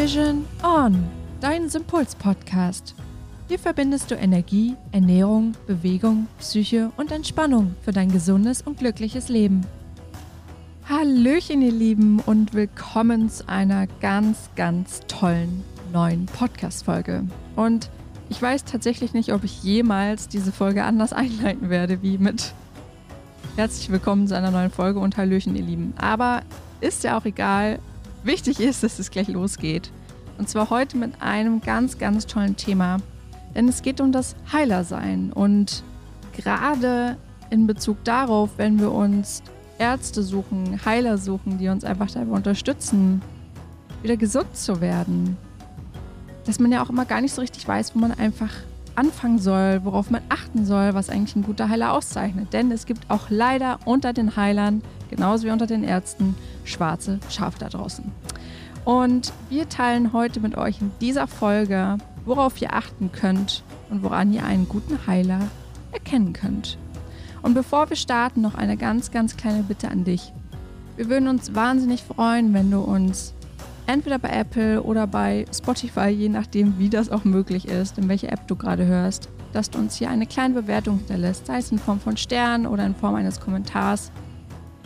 Vision On, dein Sympuls-Podcast. Hier verbindest du Energie, Ernährung, Bewegung, Psyche und Entspannung für dein gesundes und glückliches Leben. Hallöchen, ihr Lieben, und willkommen zu einer ganz, ganz tollen neuen Podcast-Folge. Und ich weiß tatsächlich nicht, ob ich jemals diese Folge anders einleiten werde, wie mit Herzlich willkommen zu einer neuen Folge und Hallöchen, ihr Lieben. Aber ist ja auch egal. Wichtig ist, dass es gleich losgeht. Und zwar heute mit einem ganz, ganz tollen Thema. Denn es geht um das Heilersein. Und gerade in Bezug darauf, wenn wir uns Ärzte suchen, Heiler suchen, die uns einfach dabei unterstützen, wieder gesund zu werden, dass man ja auch immer gar nicht so richtig weiß, wo man einfach anfangen soll, worauf man achten soll, was eigentlich ein guter Heiler auszeichnet. Denn es gibt auch leider unter den Heilern, genauso wie unter den Ärzten, schwarze Schafe da draußen. Und wir teilen heute mit euch in dieser Folge, worauf ihr achten könnt und woran ihr einen guten Heiler erkennen könnt. Und bevor wir starten, noch eine ganz, ganz kleine Bitte an dich. Wir würden uns wahnsinnig freuen, wenn du uns entweder bei Apple oder bei Spotify, je nachdem, wie das auch möglich ist, in welche App du gerade hörst, dass du uns hier eine kleine Bewertung hinterlässt, sei es in Form von Sternen oder in Form eines Kommentars,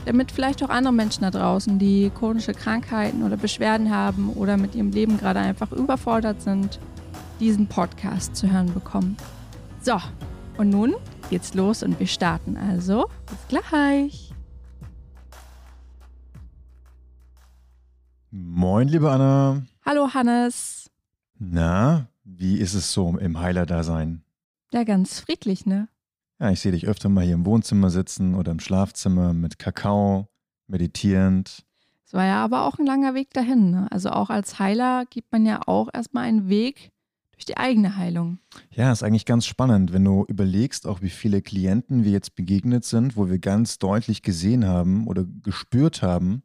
damit vielleicht auch andere Menschen da draußen, die chronische Krankheiten oder Beschwerden haben oder mit ihrem Leben gerade einfach überfordert sind, diesen Podcast zu hören bekommen. So, und nun geht's los und wir starten also. Bis gleich. Moin, liebe Anna. Hallo Hannes. Na, wie ist es so im Heiler-Dasein? Ja, ganz friedlich, ne? Ja, ich sehe dich öfter mal hier im Wohnzimmer sitzen oder im Schlafzimmer mit Kakao, meditierend. Es war ja aber auch ein langer Weg dahin. Ne? Also auch als Heiler gibt man ja auch erstmal einen Weg durch die eigene Heilung. Ja, ist eigentlich ganz spannend, wenn du überlegst, auch wie viele Klienten wir jetzt begegnet sind, wo wir ganz deutlich gesehen haben oder gespürt haben,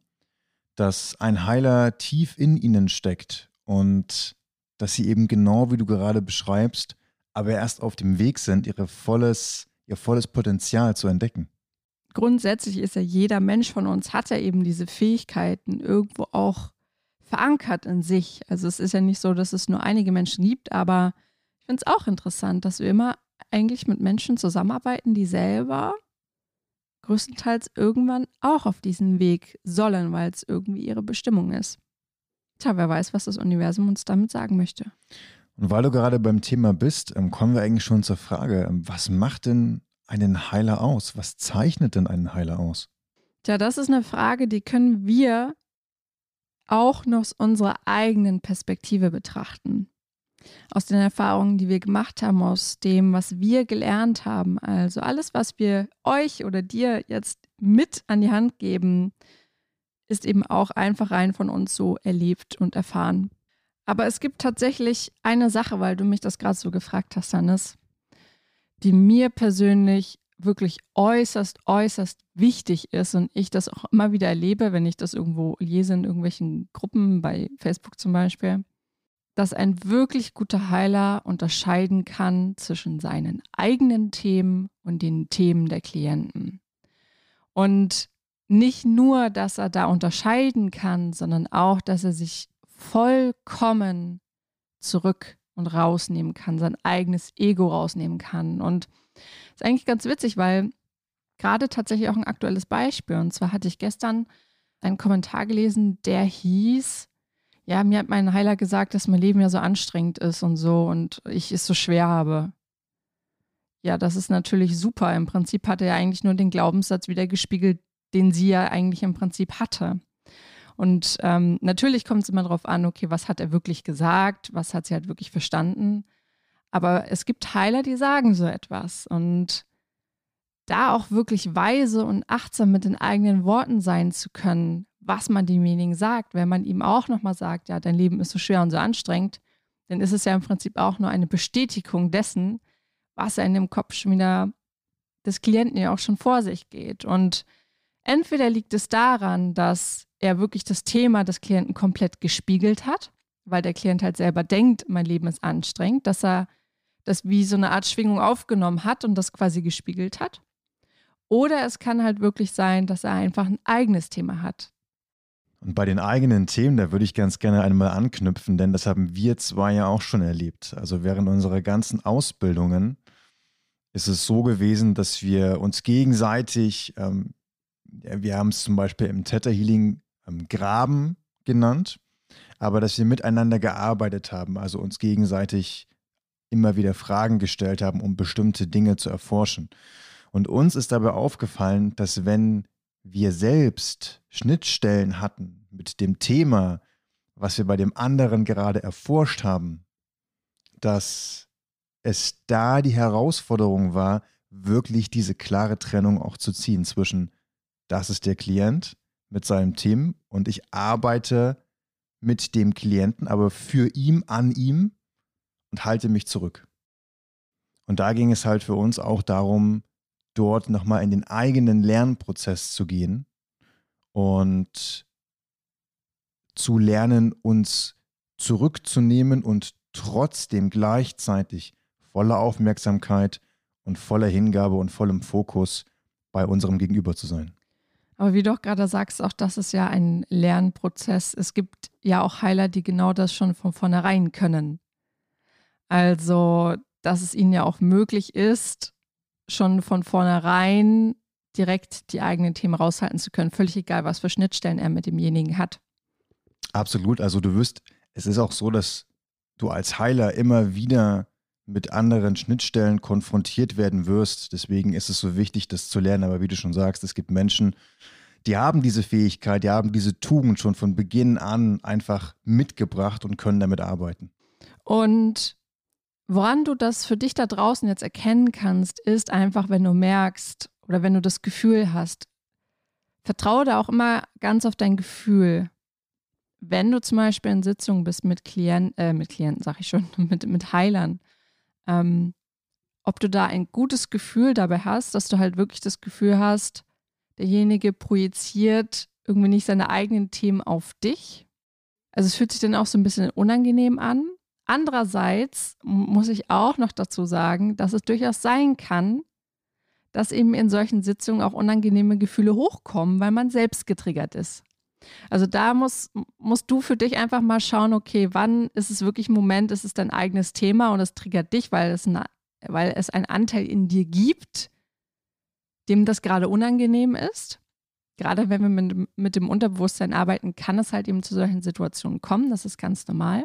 dass ein Heiler tief in ihnen steckt und dass sie eben genau wie du gerade beschreibst, aber erst auf dem Weg sind, ihre volles, ihr volles Potenzial zu entdecken. Grundsätzlich ist ja jeder Mensch von uns hat ja eben diese Fähigkeiten irgendwo auch verankert in sich. Also es ist ja nicht so, dass es nur einige Menschen gibt, aber ich finde es auch interessant, dass wir immer eigentlich mit Menschen zusammenarbeiten, die selber größtenteils irgendwann auch auf diesen Weg sollen, weil es irgendwie ihre Bestimmung ist. Tja, wer weiß, was das Universum uns damit sagen möchte. Und weil du gerade beim Thema bist, ähm, kommen wir eigentlich schon zur Frage, ähm, was macht denn einen Heiler aus? Was zeichnet denn einen Heiler aus? Tja, das ist eine Frage, die können wir auch noch aus unserer eigenen Perspektive betrachten aus den Erfahrungen, die wir gemacht haben, aus dem, was wir gelernt haben. Also alles, was wir euch oder dir jetzt mit an die Hand geben, ist eben auch einfach rein von uns so erlebt und erfahren. Aber es gibt tatsächlich eine Sache, weil du mich das gerade so gefragt hast, Hannes, die mir persönlich wirklich äußerst, äußerst wichtig ist und ich das auch immer wieder erlebe, wenn ich das irgendwo lese in irgendwelchen Gruppen, bei Facebook zum Beispiel dass ein wirklich guter Heiler unterscheiden kann zwischen seinen eigenen Themen und den Themen der Klienten. Und nicht nur, dass er da unterscheiden kann, sondern auch, dass er sich vollkommen zurück und rausnehmen kann, sein eigenes Ego rausnehmen kann. Und ist eigentlich ganz witzig, weil gerade tatsächlich auch ein aktuelles Beispiel. Und zwar hatte ich gestern einen Kommentar gelesen, der hieß, ja, mir hat mein Heiler gesagt, dass mein Leben ja so anstrengend ist und so und ich es so schwer habe. Ja, das ist natürlich super. Im Prinzip hat er ja eigentlich nur den Glaubenssatz wiedergespiegelt, den sie ja eigentlich im Prinzip hatte. Und ähm, natürlich kommt es immer darauf an, okay, was hat er wirklich gesagt, was hat sie halt wirklich verstanden. Aber es gibt Heiler, die sagen so etwas. Und da auch wirklich weise und achtsam mit den eigenen Worten sein zu können, was man demjenigen sagt, wenn man ihm auch nochmal sagt, ja, dein Leben ist so schwer und so anstrengend, dann ist es ja im Prinzip auch nur eine Bestätigung dessen, was er in dem Kopf schon wieder des Klienten ja auch schon vor sich geht. Und entweder liegt es daran, dass er wirklich das Thema des Klienten komplett gespiegelt hat, weil der Klient halt selber denkt, mein Leben ist anstrengend, dass er das wie so eine Art Schwingung aufgenommen hat und das quasi gespiegelt hat. Oder es kann halt wirklich sein, dass er einfach ein eigenes Thema hat, Und bei den eigenen Themen, da würde ich ganz gerne einmal anknüpfen, denn das haben wir zwei ja auch schon erlebt. Also während unserer ganzen Ausbildungen ist es so gewesen, dass wir uns gegenseitig, ähm, wir haben es zum Beispiel im Theta Healing Graben genannt, aber dass wir miteinander gearbeitet haben, also uns gegenseitig immer wieder Fragen gestellt haben, um bestimmte Dinge zu erforschen. Und uns ist dabei aufgefallen, dass wenn wir selbst Schnittstellen hatten mit dem Thema, was wir bei dem anderen gerade erforscht haben, dass es da die Herausforderung war, wirklich diese klare Trennung auch zu ziehen zwischen, das ist der Klient mit seinem Team und ich arbeite mit dem Klienten, aber für ihn, an ihm und halte mich zurück. Und da ging es halt für uns auch darum, dort nochmal in den eigenen Lernprozess zu gehen und zu lernen, uns zurückzunehmen und trotzdem gleichzeitig voller Aufmerksamkeit und voller Hingabe und vollem Fokus bei unserem Gegenüber zu sein. Aber wie du auch gerade sagst, auch das ist ja ein Lernprozess. Es gibt ja auch Heiler, die genau das schon von vornherein können. Also, dass es ihnen ja auch möglich ist, schon von vornherein direkt die eigenen Themen raushalten zu können. Völlig egal, was für Schnittstellen er mit demjenigen hat. Absolut. Also du wirst, es ist auch so, dass du als Heiler immer wieder mit anderen Schnittstellen konfrontiert werden wirst. Deswegen ist es so wichtig, das zu lernen. Aber wie du schon sagst, es gibt Menschen, die haben diese Fähigkeit, die haben diese Tugend schon von Beginn an einfach mitgebracht und können damit arbeiten. Und woran du das für dich da draußen jetzt erkennen kannst, ist einfach, wenn du merkst oder wenn du das Gefühl hast, vertraue da auch immer ganz auf dein Gefühl. Wenn du zum Beispiel in Sitzungen bist mit Klienten, äh, mit Klienten, sag ich schon, mit, mit Heilern, ähm, ob du da ein gutes Gefühl dabei hast, dass du halt wirklich das Gefühl hast, derjenige projiziert irgendwie nicht seine eigenen Themen auf dich. Also es fühlt sich dann auch so ein bisschen unangenehm an. Andererseits muss ich auch noch dazu sagen, dass es durchaus sein kann, dass eben in solchen Sitzungen auch unangenehme Gefühle hochkommen, weil man selbst getriggert ist. Also da muss, musst du für dich einfach mal schauen, okay, wann ist es wirklich ein Moment, ist es dein eigenes Thema und es triggert dich, weil es, ein, weil es einen Anteil in dir gibt, dem das gerade unangenehm ist. Gerade wenn wir mit, mit dem Unterbewusstsein arbeiten, kann es halt eben zu solchen Situationen kommen. Das ist ganz normal.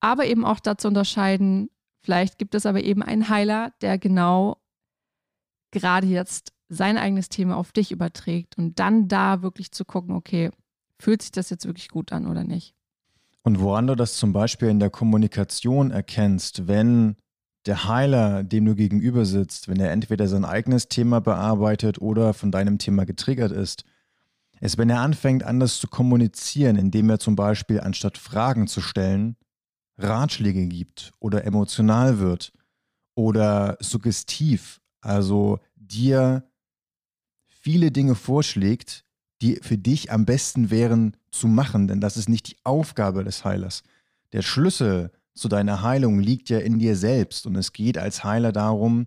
Aber eben auch dazu unterscheiden, vielleicht gibt es aber eben einen Heiler, der genau gerade jetzt sein eigenes Thema auf dich überträgt und dann da wirklich zu gucken, okay, fühlt sich das jetzt wirklich gut an oder nicht. Und woran du das zum Beispiel in der Kommunikation erkennst, wenn der Heiler, dem du gegenüber sitzt, wenn er entweder sein eigenes Thema bearbeitet oder von deinem Thema getriggert ist, ist, wenn er anfängt, anders zu kommunizieren, indem er zum Beispiel anstatt Fragen zu stellen, Ratschläge gibt oder emotional wird oder suggestiv, also dir viele Dinge vorschlägt, die für dich am besten wären zu machen, denn das ist nicht die Aufgabe des Heilers. Der Schlüssel zu deiner Heilung liegt ja in dir selbst und es geht als Heiler darum,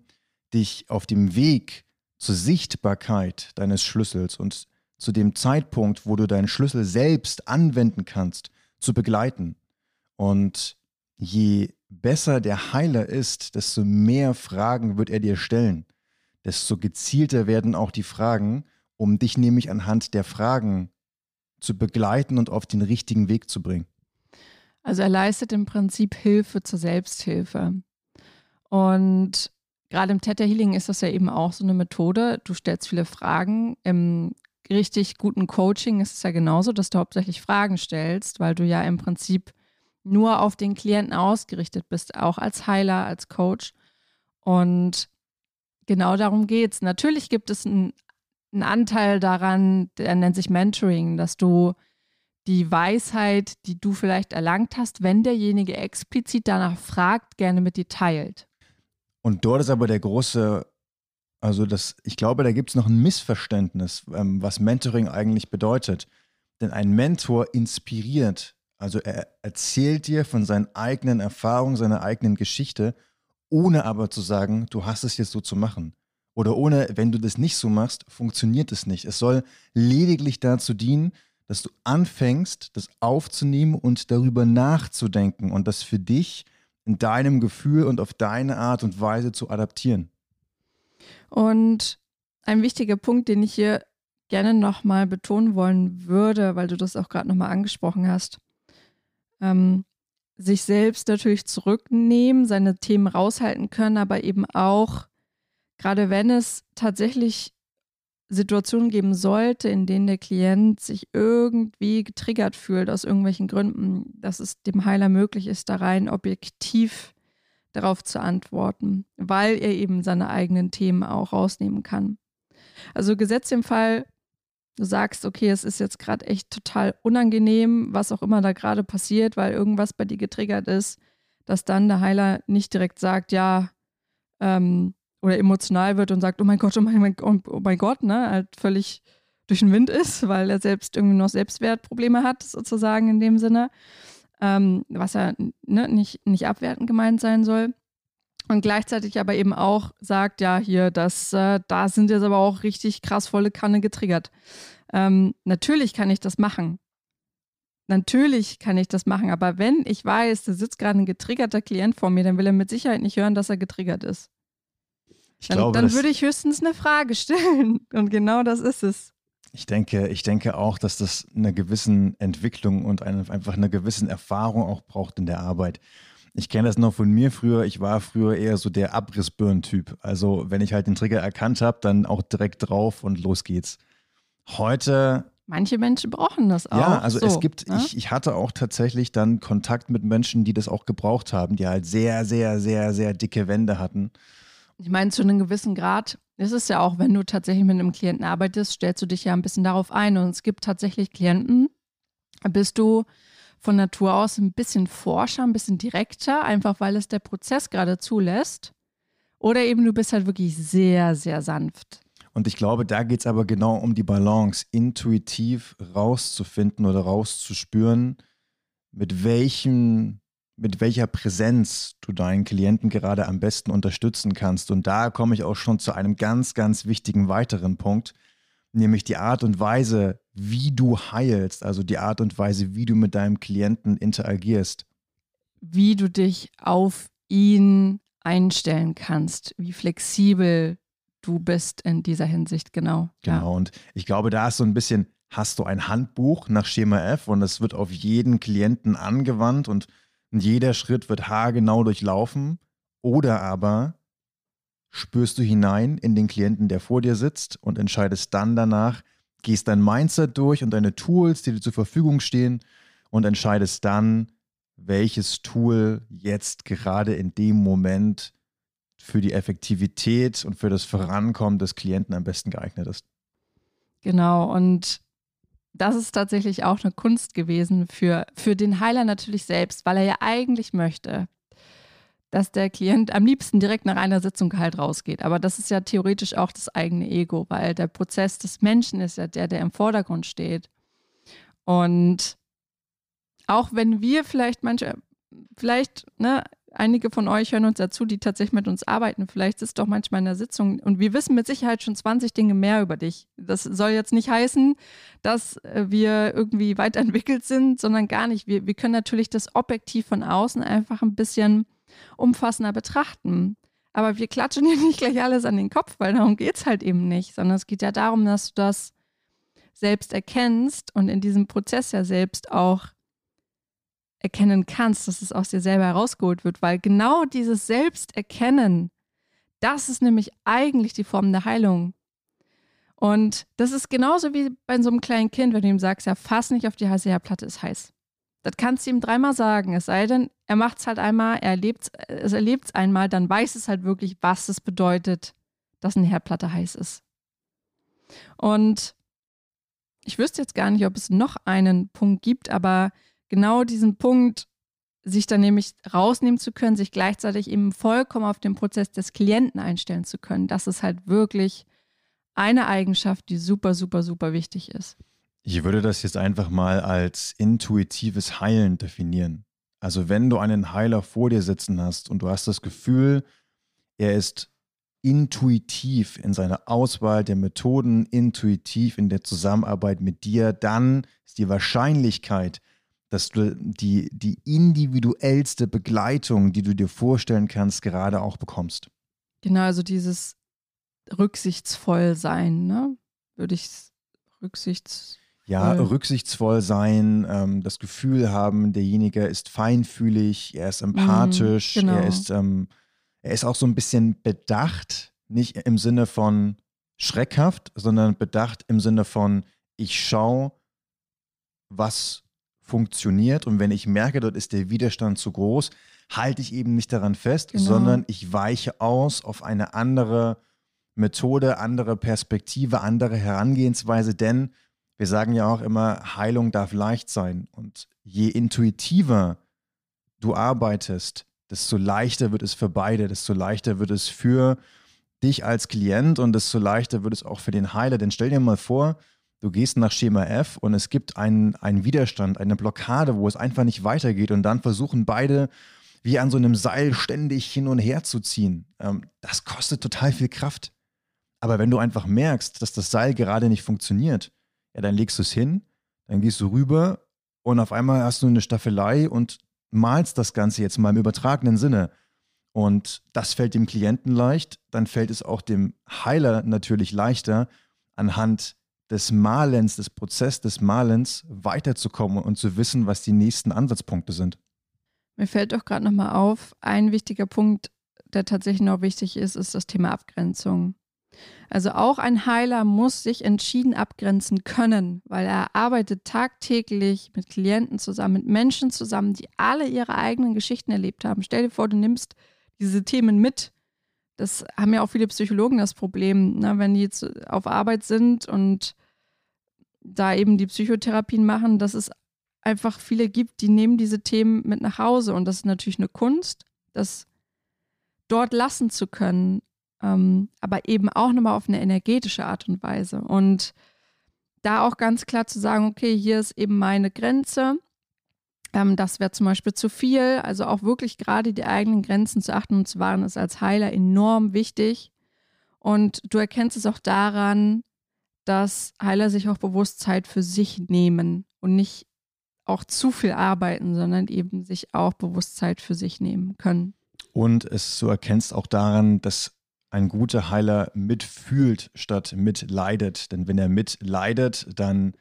dich auf dem Weg zur Sichtbarkeit deines Schlüssels und zu dem Zeitpunkt, wo du deinen Schlüssel selbst anwenden kannst, zu begleiten. Und je besser der Heiler ist, desto mehr Fragen wird er dir stellen, desto gezielter werden auch die Fragen um dich nämlich anhand der Fragen zu begleiten und auf den richtigen Weg zu bringen. Also er leistet im Prinzip Hilfe zur Selbsthilfe. Und gerade im Theta Healing ist das ja eben auch so eine Methode. Du stellst viele Fragen. Im richtig guten Coaching ist es ja genauso, dass du hauptsächlich Fragen stellst, weil du ja im Prinzip nur auf den Klienten ausgerichtet bist, auch als Heiler, als Coach. Und genau darum geht es. Natürlich gibt es einen einen Anteil daran, der nennt sich Mentoring, dass du die Weisheit, die du vielleicht erlangt hast, wenn derjenige explizit danach fragt, gerne mit dir teilt. Und dort ist aber der große, also das, ich glaube, da gibt es noch ein Missverständnis, ähm, was Mentoring eigentlich bedeutet. Denn ein Mentor inspiriert, also er erzählt dir von seinen eigenen Erfahrungen, seiner eigenen Geschichte, ohne aber zu sagen, du hast es jetzt so zu machen. Oder ohne, wenn du das nicht so machst, funktioniert es nicht. Es soll lediglich dazu dienen, dass du anfängst, das aufzunehmen und darüber nachzudenken und das für dich in deinem Gefühl und auf deine Art und Weise zu adaptieren. Und ein wichtiger Punkt, den ich hier gerne nochmal betonen wollen würde, weil du das auch gerade nochmal angesprochen hast, ähm, sich selbst natürlich zurücknehmen, seine Themen raushalten können, aber eben auch, gerade wenn es tatsächlich Situationen geben sollte, in denen der Klient sich irgendwie getriggert fühlt aus irgendwelchen Gründen, dass es dem Heiler möglich ist, da rein objektiv darauf zu antworten, weil er eben seine eigenen Themen auch rausnehmen kann. Also gesetzt im Fall, du sagst, okay, es ist jetzt gerade echt total unangenehm, was auch immer da gerade passiert, weil irgendwas bei dir getriggert ist, dass dann der Heiler nicht direkt sagt, ja, ähm, oder emotional wird und sagt, oh mein Gott, oh mein, oh mein Gott, ne, halt völlig durch den Wind ist, weil er selbst irgendwie noch Selbstwertprobleme hat, sozusagen in dem Sinne, ähm, was ja ne, nicht, nicht abwertend gemeint sein soll. Und gleichzeitig aber eben auch sagt, ja, hier, das, äh, da sind jetzt aber auch richtig krass volle Kanne getriggert. Ähm, natürlich kann ich das machen. Natürlich kann ich das machen, aber wenn ich weiß, da sitzt gerade ein getriggerter Klient vor mir, dann will er mit Sicherheit nicht hören, dass er getriggert ist. Ich dann, glaube, dann würde ich höchstens eine Frage stellen. Und genau das ist es. Ich denke, ich denke auch, dass das eine gewissen Entwicklung und eine, einfach eine gewissen Erfahrung auch braucht in der Arbeit. Ich kenne das noch von mir früher. Ich war früher eher so der Abrissbirnen-Typ. Also wenn ich halt den Trigger erkannt habe, dann auch direkt drauf und los geht's. Heute Manche Menschen brauchen das auch. Ja, also so, es gibt, ne? ich, ich hatte auch tatsächlich dann Kontakt mit Menschen, die das auch gebraucht haben, die halt sehr, sehr, sehr, sehr dicke Wände hatten. Ich meine, zu einem gewissen Grad ist es ja auch, wenn du tatsächlich mit einem Klienten arbeitest, stellst du dich ja ein bisschen darauf ein. Und es gibt tatsächlich Klienten, bist du von Natur aus ein bisschen forscher, ein bisschen direkter, einfach weil es der Prozess gerade zulässt. Oder eben du bist halt wirklich sehr, sehr sanft. Und ich glaube, da geht es aber genau um die Balance, intuitiv rauszufinden oder rauszuspüren, mit welchem mit welcher Präsenz du deinen Klienten gerade am besten unterstützen kannst. Und da komme ich auch schon zu einem ganz, ganz wichtigen weiteren Punkt, nämlich die Art und Weise, wie du heilst, also die Art und Weise, wie du mit deinem Klienten interagierst. Wie du dich auf ihn einstellen kannst, wie flexibel du bist in dieser Hinsicht, genau. Genau, ja. und ich glaube, da ist so ein bisschen, hast du ein Handbuch nach Schema F und es wird auf jeden Klienten angewandt und und jeder Schritt wird haargenau durchlaufen. Oder aber spürst du hinein in den Klienten, der vor dir sitzt und entscheidest dann danach, gehst dein Mindset durch und deine Tools, die dir zur Verfügung stehen und entscheidest dann, welches Tool jetzt gerade in dem Moment für die Effektivität und für das Vorankommen des Klienten am besten geeignet ist. Genau, und das ist tatsächlich auch eine Kunst gewesen für, für den Heiler natürlich selbst, weil er ja eigentlich möchte, dass der Klient am liebsten direkt nach einer Sitzung halt rausgeht. Aber das ist ja theoretisch auch das eigene Ego, weil der Prozess des Menschen ist ja der, der im Vordergrund steht. Und auch wenn wir vielleicht manche, vielleicht, ne, einige von euch hören uns dazu, die tatsächlich mit uns arbeiten. Vielleicht sitzt doch manchmal in der Sitzung und wir wissen mit Sicherheit schon 20 Dinge mehr über dich. Das soll jetzt nicht heißen, dass äh, wir irgendwie weiterentwickelt sind, sondern gar nicht. Wir, wir können natürlich das objektiv von außen einfach ein bisschen umfassender betrachten. Aber wir klatschen hier nicht gleich alles an den Kopf, weil darum geht es halt eben nicht, sondern es geht ja darum, dass du das selbst erkennst und in diesem Prozess ja selbst auch erkennen kannst, dass es aus dir selber herausgeholt wird, weil genau dieses Selbsterkennen, das ist nämlich eigentlich die Form der Heilung. Und das ist genauso wie bei so einem kleinen Kind, wenn du ihm sagst, ja, fass nicht auf die heiße Herdplatte, ist heiß. Das kannst du ihm dreimal sagen, es sei denn, er macht es halt einmal, er erlebt es erlebt einmal, dann weiß es halt wirklich, was es bedeutet, dass eine Herdplatte heiß ist. Und ich wüsste jetzt gar nicht, ob es noch einen Punkt gibt, aber genau diesen Punkt, sich dann nämlich rausnehmen zu können, sich gleichzeitig eben vollkommen auf den Prozess des Klienten einstellen zu können. Das ist halt wirklich eine Eigenschaft, die super, super, super wichtig ist. Ich würde das jetzt einfach mal als intuitives Heilen definieren. Also wenn du einen Heiler vor dir sitzen hast und du hast das Gefühl, er ist intuitiv in seiner Auswahl der Methoden, intuitiv in der Zusammenarbeit mit dir, dann ist die Wahrscheinlichkeit, dass du die, die individuellste Begleitung, die du dir vorstellen kannst, gerade auch bekommst. Genau, also dieses rücksichtsvoll sein, ne? Würde ich rücksichts ja, rücksichtsvoll sein, ähm, das Gefühl haben, derjenige ist feinfühlig, er ist empathisch, mm, genau. er ist ähm, er ist auch so ein bisschen bedacht, nicht im Sinne von schreckhaft, sondern bedacht im Sinne von, ich schaue, was funktioniert und wenn ich merke, dort ist der Widerstand zu groß, halte ich eben nicht daran fest, genau. sondern ich weiche aus auf eine andere Methode, andere Perspektive, andere Herangehensweise, denn wir sagen ja auch immer, Heilung darf leicht sein und je intuitiver du arbeitest, desto leichter wird es für beide, desto leichter wird es für dich als Klient und desto leichter wird es auch für den Heiler. Denn stell dir mal vor, du gehst nach Schema F und es gibt einen, einen Widerstand, eine Blockade, wo es einfach nicht weitergeht und dann versuchen beide wie an so einem Seil ständig hin und her zu ziehen. Ähm, das kostet total viel Kraft. Aber wenn du einfach merkst, dass das Seil gerade nicht funktioniert, ja, dann legst du es hin, dann gehst du rüber und auf einmal hast du eine Staffelei und malst das Ganze jetzt mal im übertragenen Sinne und das fällt dem Klienten leicht, dann fällt es auch dem Heiler natürlich leichter, anhand des Malens, des Prozesses des Malens weiterzukommen und zu wissen, was die nächsten Ansatzpunkte sind. Mir fällt doch gerade nochmal auf, ein wichtiger Punkt, der tatsächlich noch wichtig ist, ist das Thema Abgrenzung. Also auch ein Heiler muss sich entschieden abgrenzen können, weil er arbeitet tagtäglich mit Klienten zusammen, mit Menschen zusammen, die alle ihre eigenen Geschichten erlebt haben. Stell dir vor, du nimmst diese Themen mit. Das haben ja auch viele Psychologen das Problem, ne, wenn die jetzt auf Arbeit sind und da eben die Psychotherapien machen, dass es einfach viele gibt, die nehmen diese Themen mit nach Hause. Und das ist natürlich eine Kunst, das dort lassen zu können, ähm, aber eben auch nochmal auf eine energetische Art und Weise. Und da auch ganz klar zu sagen, okay, hier ist eben meine Grenze. Ähm, das wäre zum Beispiel zu viel. Also auch wirklich gerade die eigenen Grenzen zu achten und zu wahren, ist als Heiler enorm wichtig. Und du erkennst es auch daran, dass Heiler sich auch bewusst Zeit für sich nehmen und nicht auch zu viel arbeiten, sondern eben sich auch bewusst Zeit für sich nehmen können. Und es du erkennst auch daran, dass ein guter Heiler mitfühlt statt mitleidet. Denn wenn er mitleidet, dann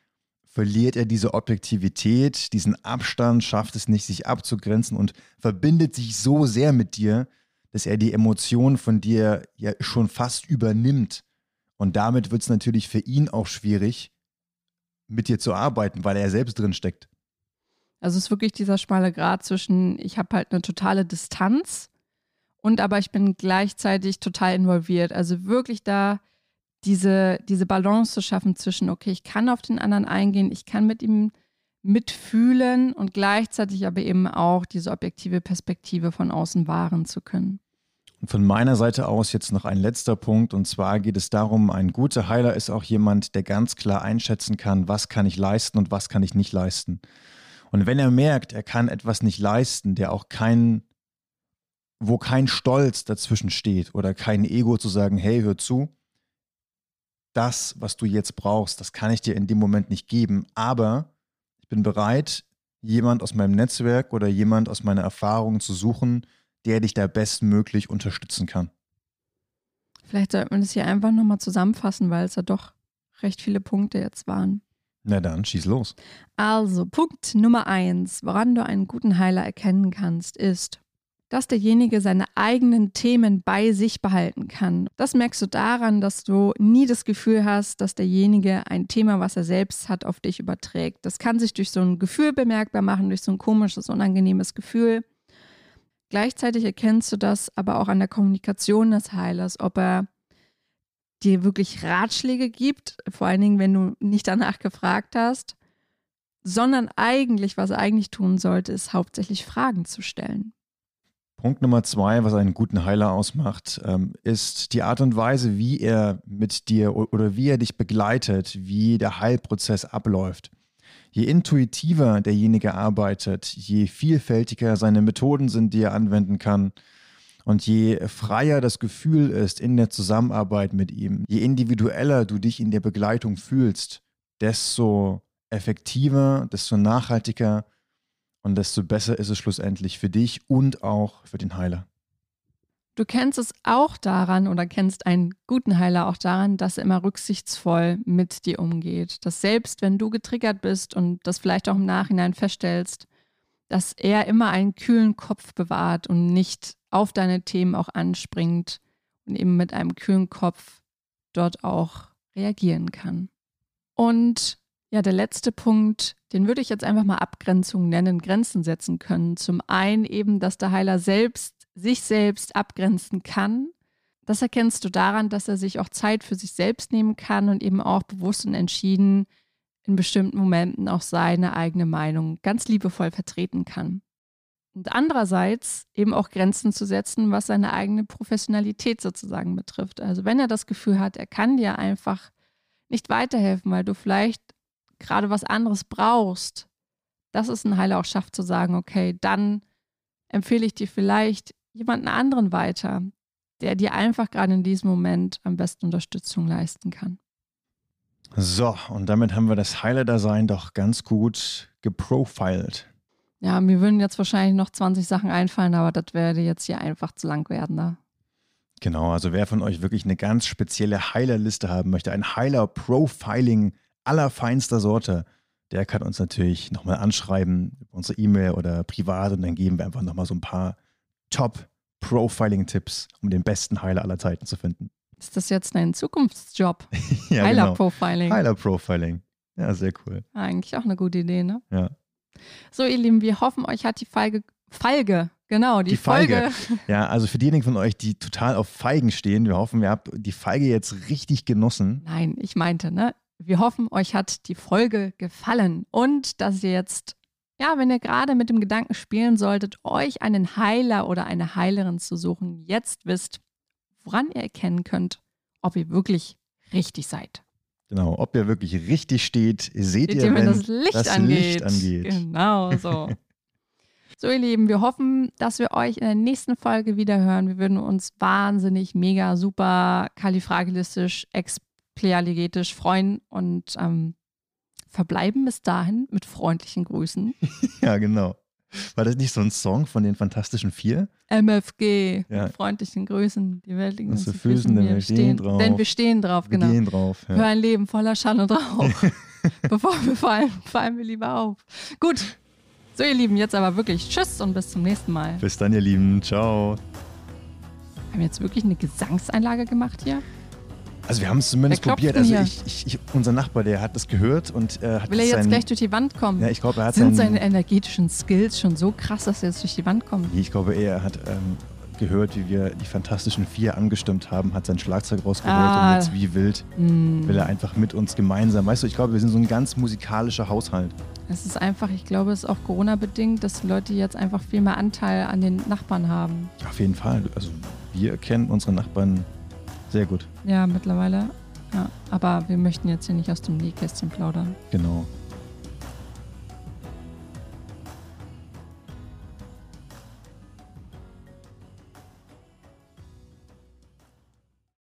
verliert er diese Objektivität, diesen Abstand, schafft es nicht, sich abzugrenzen und verbindet sich so sehr mit dir, dass er die Emotionen von dir ja schon fast übernimmt. Und damit wird es natürlich für ihn auch schwierig, mit dir zu arbeiten, weil er selbst drin steckt. Also es ist wirklich dieser schmale Grad zwischen, ich habe halt eine totale Distanz und aber ich bin gleichzeitig total involviert. Also wirklich da diese, diese Balance zu schaffen zwischen, okay, ich kann auf den anderen eingehen, ich kann mit ihm mitfühlen und gleichzeitig aber eben auch diese objektive Perspektive von außen wahren zu können. Und von meiner Seite aus jetzt noch ein letzter Punkt. Und zwar geht es darum, ein guter Heiler ist auch jemand, der ganz klar einschätzen kann, was kann ich leisten und was kann ich nicht leisten. Und wenn er merkt, er kann etwas nicht leisten, der auch keinen wo kein Stolz dazwischen steht oder kein Ego zu sagen, hey, hör zu, das, was du jetzt brauchst, das kann ich dir in dem Moment nicht geben, aber ich bin bereit, jemand aus meinem Netzwerk oder jemand aus meiner Erfahrung zu suchen, der dich da bestmöglich unterstützen kann. Vielleicht sollte man das hier einfach nochmal zusammenfassen, weil es ja doch recht viele Punkte jetzt waren. Na dann, schieß los. Also, Punkt Nummer eins, woran du einen guten Heiler erkennen kannst, ist, dass derjenige seine eigenen Themen bei sich behalten kann. Das merkst du daran, dass du nie das Gefühl hast, dass derjenige ein Thema, was er selbst hat, auf dich überträgt. Das kann sich durch so ein Gefühl bemerkbar machen, durch so ein komisches, unangenehmes Gefühl. Gleichzeitig erkennst du das aber auch an der Kommunikation des Heilers, ob er dir wirklich Ratschläge gibt, vor allen Dingen, wenn du nicht danach gefragt hast, sondern eigentlich, was er eigentlich tun sollte, ist hauptsächlich Fragen zu stellen. Punkt Nummer zwei, was einen guten Heiler ausmacht, ähm, ist die Art und Weise, wie er mit dir oder wie er dich begleitet, wie der Heilprozess abläuft. Je intuitiver derjenige arbeitet, je vielfältiger seine Methoden sind, die er anwenden kann, Und je freier das Gefühl ist in der Zusammenarbeit mit ihm, je individueller du dich in der Begleitung fühlst, desto effektiver, desto nachhaltiger und desto besser ist es schlussendlich für dich und auch für den Heiler. Du kennst es auch daran oder kennst einen guten Heiler auch daran, dass er immer rücksichtsvoll mit dir umgeht. Dass selbst wenn du getriggert bist und das vielleicht auch im Nachhinein feststellst, dass er immer einen kühlen Kopf bewahrt und nicht auf deine Themen auch anspringt und eben mit einem kühlen Kopf dort auch reagieren kann. Und ja, der letzte Punkt, den würde ich jetzt einfach mal Abgrenzung nennen, Grenzen setzen können. Zum einen eben, dass der Heiler selbst sich selbst abgrenzen kann. Das erkennst du daran, dass er sich auch Zeit für sich selbst nehmen kann und eben auch bewusst und entschieden in bestimmten Momenten auch seine eigene Meinung ganz liebevoll vertreten kann. Und andererseits eben auch Grenzen zu setzen, was seine eigene Professionalität sozusagen betrifft. Also wenn er das Gefühl hat, er kann dir einfach nicht weiterhelfen, weil du vielleicht gerade was anderes brauchst, dass es ein Heiler auch schafft zu sagen, okay, dann empfehle ich dir vielleicht jemanden anderen weiter, der dir einfach gerade in diesem Moment am besten Unterstützung leisten kann. So, und damit haben wir das Heiler-Dasein doch ganz gut geprofiled. Ja, mir würden jetzt wahrscheinlich noch 20 Sachen einfallen, aber das werde jetzt hier einfach zu lang werden. Ne? Genau, also wer von euch wirklich eine ganz spezielle Heilerliste haben möchte, ein Heiler-Profiling allerfeinster Sorte, der kann uns natürlich nochmal anschreiben über unsere E-Mail oder privat und dann geben wir einfach nochmal so ein paar Top-Profiling-Tipps, um den besten Heiler aller Zeiten zu finden. Ist das jetzt ein Zukunftsjob? ja, Heiler-Profiling. Genau. Heiler-Profiling. Ja, sehr cool. Eigentlich auch eine gute Idee, ne? Ja. So, ihr Lieben, wir hoffen, euch hat die Feige, Feige, genau, die, die Folge. Feige. Ja, also für diejenigen von euch, die total auf Feigen stehen, wir hoffen, ihr habt die Feige jetzt richtig genossen. Nein, ich meinte, ne? Wir hoffen, euch hat die Folge gefallen und dass ihr jetzt ja, wenn ihr gerade mit dem Gedanken spielen solltet, euch einen Heiler oder eine Heilerin zu suchen, jetzt wisst, woran ihr erkennen könnt, ob ihr wirklich richtig seid. Genau, ob ihr wirklich richtig steht, seht, seht ihr, wenn, wenn das, Licht, das angeht. Licht angeht. Genau so. so, ihr Lieben, wir hoffen, dass wir euch in der nächsten Folge wieder hören. Wir würden uns wahnsinnig, mega, super kalifragilistisch, explealigetisch freuen und ähm, verbleiben bis dahin mit freundlichen Grüßen. ja, genau. War das nicht so ein Song von den Fantastischen Vier? MFG, ja. mit freundlichen Grüßen. Die Welt liegt uns zu Füßen, denn wir stehen drauf. Denn wir stehen drauf, wir genau. Gehen drauf, ja. Für ein Leben voller Schall und Rauch. Bevor wir fallen, fallen wir lieber auf. Gut, so ihr Lieben, jetzt aber wirklich Tschüss und bis zum nächsten Mal. Bis dann, ihr Lieben. Ciao. Haben wir jetzt wirklich eine Gesangseinlage gemacht hier? Also wir haben es zumindest probiert. Also ich, ich, ich, unser Nachbar, der hat das gehört und äh, hat Will er jetzt sein, gleich durch die Wand kommen? Ja, ich glaube, er hat Sind sein, seine energetischen Skills schon so krass, dass er jetzt durch die Wand kommt? Ich glaube, er hat ähm, gehört, wie wir die Fantastischen Vier angestimmt haben, hat sein Schlagzeug rausgeholt ah. und jetzt wie wild mm. will er einfach mit uns gemeinsam. Weißt du, ich glaube, wir sind so ein ganz musikalischer Haushalt. Es ist einfach, ich glaube, es ist auch Corona-bedingt, dass die Leute jetzt einfach viel mehr Anteil an den Nachbarn haben. Ja, auf jeden Fall. Also wir kennen unsere Nachbarn sehr gut. Ja, mittlerweile. Ja, aber wir möchten jetzt hier nicht aus dem Nähkästchen plaudern. Genau.